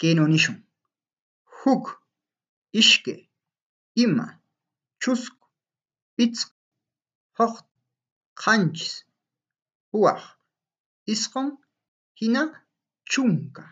kaynu huk, ishki, ima, chusku, pichqu, joqta, qanchis, puwaq, isqun hina chunka.